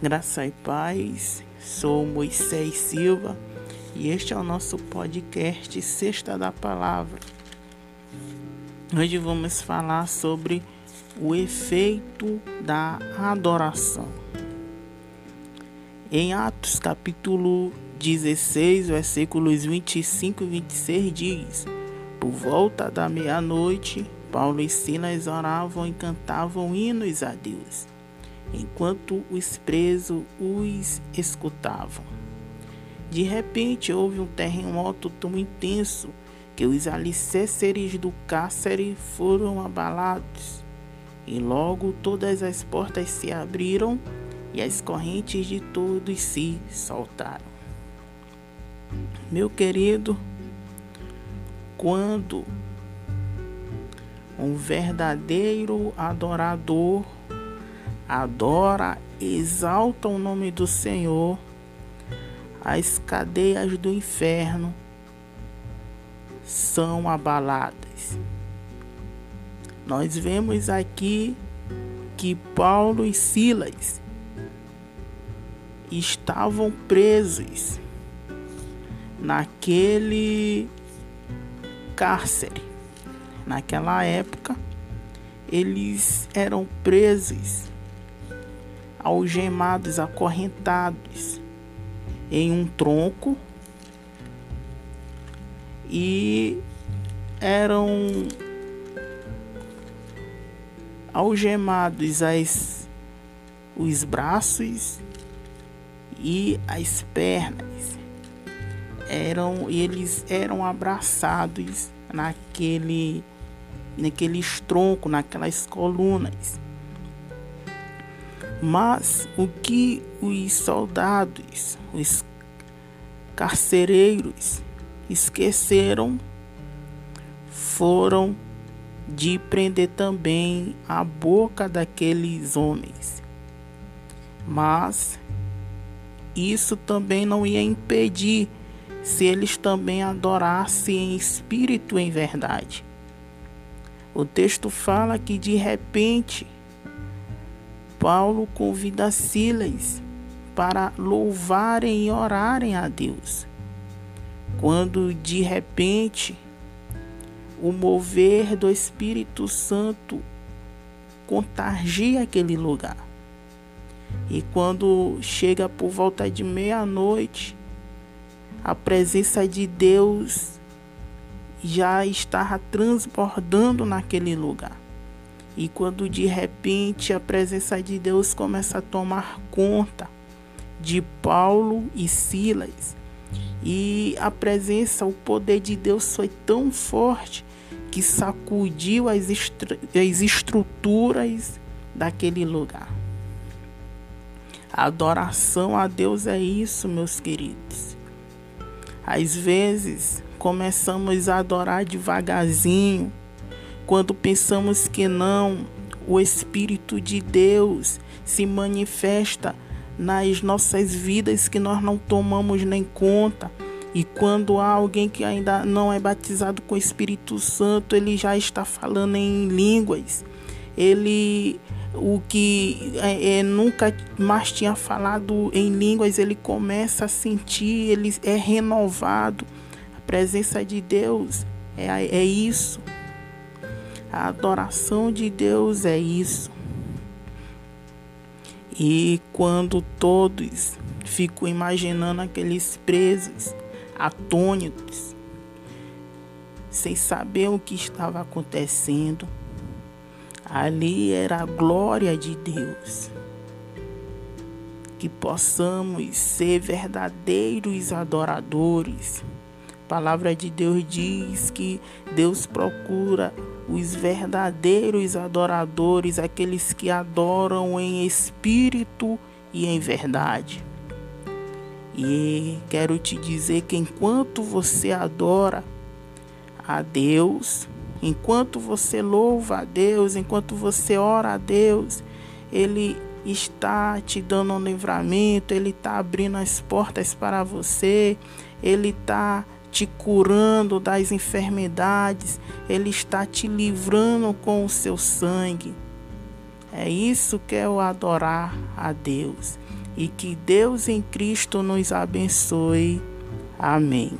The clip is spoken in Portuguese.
Graça e paz, sou Moisés Silva e este é o nosso podcast Sexta da Palavra. Hoje vamos falar sobre o efeito da adoração. Em Atos capítulo 16, versículos 25 e 26 diz: Por volta da meia-noite, Paulo e Silas oravam e cantavam hinos a Deus enquanto os presos os escutavam. De repente houve um terremoto tão intenso que os alicerces do cárcere foram abalados, e logo todas as portas se abriram e as correntes de todos se soltaram. Meu querido, quando um verdadeiro adorador adora, exalta o nome do Senhor, as cadeias do inferno são abaladas. Nós vemos aqui que Paulo e Silas estavam presos naquele cárcere. Naquela época, eles eram presos algemados, acorrentados em um tronco e eram algemados as, os braços e as pernas. Eram eles eram abraçados naquele naqueles troncos naquelas colunas mas o que os soldados, os carcereiros esqueceram foram de prender também a boca daqueles homens. Mas isso também não ia impedir se eles também adorassem em espírito em verdade. O texto fala que de repente Paulo convida Silas para louvarem e orarem a Deus. Quando de repente o mover do Espírito Santo contagia aquele lugar. E quando chega por volta de meia-noite, a presença de Deus já estava transbordando naquele lugar. E quando de repente a presença de Deus começa a tomar conta de Paulo e Silas, e a presença, o poder de Deus foi tão forte que sacudiu as, as estruturas daquele lugar. A adoração a Deus é isso, meus queridos. Às vezes começamos a adorar devagarzinho, quando pensamos que não, o Espírito de Deus se manifesta nas nossas vidas que nós não tomamos nem conta. E quando há alguém que ainda não é batizado com o Espírito Santo, ele já está falando em línguas. Ele, o que é, é, nunca mais tinha falado em línguas, ele começa a sentir, ele é renovado. A presença de Deus é, é isso. A adoração de Deus é isso. E quando todos ficam imaginando aqueles presos, atônitos, sem saber o que estava acontecendo, ali era a glória de Deus. Que possamos ser verdadeiros adoradores. A palavra de Deus diz que Deus procura os verdadeiros adoradores, aqueles que adoram em espírito e em verdade. E quero te dizer que enquanto você adora a Deus, enquanto você louva a Deus, enquanto você ora a Deus, Ele está te dando um livramento, Ele está abrindo as portas para você, Ele está te curando das enfermidades, Ele está te livrando com o seu sangue. É isso que é o adorar a Deus. e que Deus em Cristo nos abençoe. Amém.